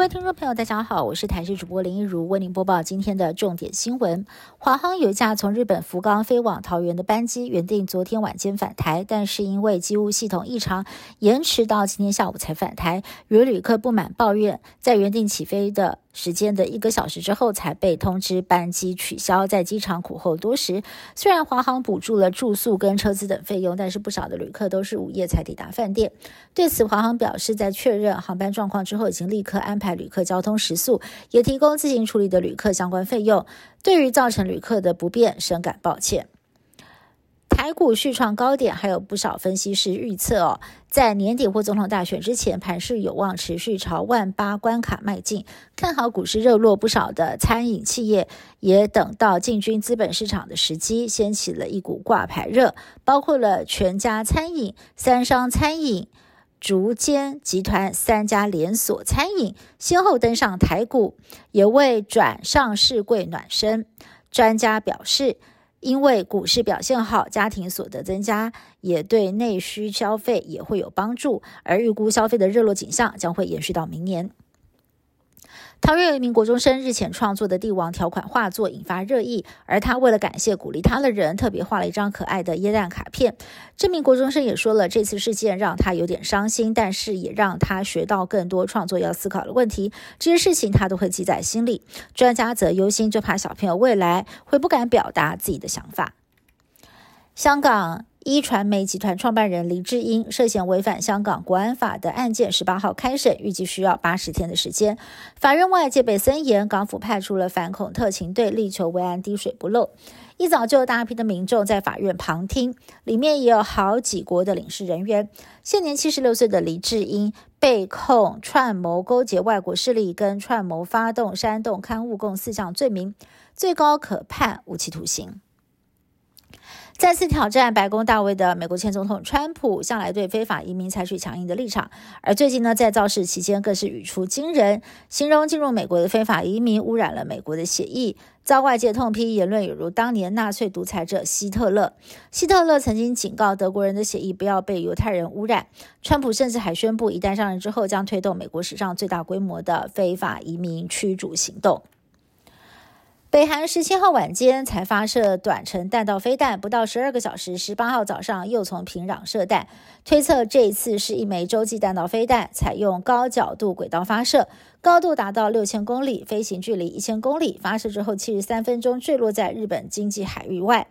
各位听众朋友，大家好，我是台视主播林一如，为您播报今天的重点新闻。华航有一架从日本福冈飞往桃园的班机，原定昨天晚间返台，但是因为机务系统异常，延迟到今天下午才返台。有旅客不满抱怨，在原定起飞的。时间的一个小时之后才被通知班机取消，在机场苦候多时。虽然华航补助了住宿跟车资等费用，但是不少的旅客都是午夜才抵达饭店。对此，华航表示，在确认航班状况之后，已经立刻安排旅客交通食宿，也提供自行处理的旅客相关费用。对于造成旅客的不便，深感抱歉。台股续创高点，还有不少分析师预测哦，在年底或总统大选之前，盘势有望持续朝万八关卡迈进，看好股市热络。不少的餐饮企业也等到进军资本市场的时机，掀起了一股挂牌热，包括了全家餐饮、三商餐饮、竹间集团三家连锁餐饮，先后登上台股，也为转上市柜暖身。专家表示。因为股市表现好，家庭所得增加，也对内需消费也会有帮助，而预估消费的热络景象将会延续到明年。桃园有一名国中生日前创作的帝王条款画作引发热议，而他为了感谢鼓励他的人，特别画了一张可爱的椰蛋卡片。这名国中生也说了，这次事件让他有点伤心，但是也让他学到更多创作要思考的问题。这些事情他都会记在心里。专家则忧心，就怕小朋友未来会不敢表达自己的想法。香港。一传媒集团创办人黎智英涉嫌违反香港国安法的案件，十八号开审，预计需要八十天的时间。法院外戒备森严，港府派出了反恐特勤队，力求维安滴水不漏。一早就有大批的民众在法院旁听，里面也有好几国的领事人员。现年七十六岁的黎智英被控串谋勾结外国势力，跟串谋发动煽动刊物共四项罪名，最高可判无期徒刑。再次挑战白宫大位的美国前总统川普，向来对非法移民采取强硬的立场，而最近呢，在造势期间更是语出惊人，形容进入美国的非法移民污染了美国的血液，遭外界痛批言论有如当年纳粹独裁者希特勒。希特勒曾经警告德国人的血液不要被犹太人污染，川普甚至还宣布，一旦上任之后，将推动美国史上最大规模的非法移民驱逐行动。北韩十七号晚间才发射短程弹道飞弹，不到十二个小时，十八号早上又从平壤射弹。推测这一次是一枚洲际弹道飞弹，采用高角度轨道发射，高度达到六千公里，飞行距离一千公里。发射之后七十三分钟坠落在日本经济海域外。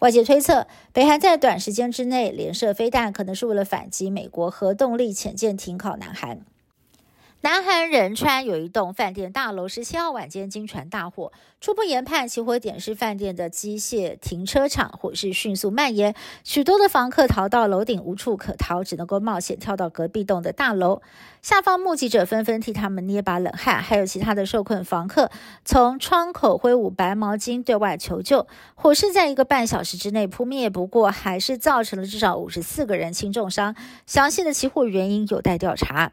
外界推测，北韩在短时间之内连射飞弹，可能是为了反击美国核动力潜舰停靠南韩。南韩仁川有一栋饭店大楼，十七号晚间惊传大火。初步研判，起火点是饭店的机械停车场，火势迅速蔓延，许多的房客逃到楼顶无处可逃，只能够冒险跳到隔壁栋的大楼。下方目击者纷纷替他们捏把冷汗，还有其他的受困房客从窗口挥舞白毛巾对外求救。火势在一个半小时之内扑灭，不过还是造成了至少五十四个人轻重伤。详细的起火原因有待调查。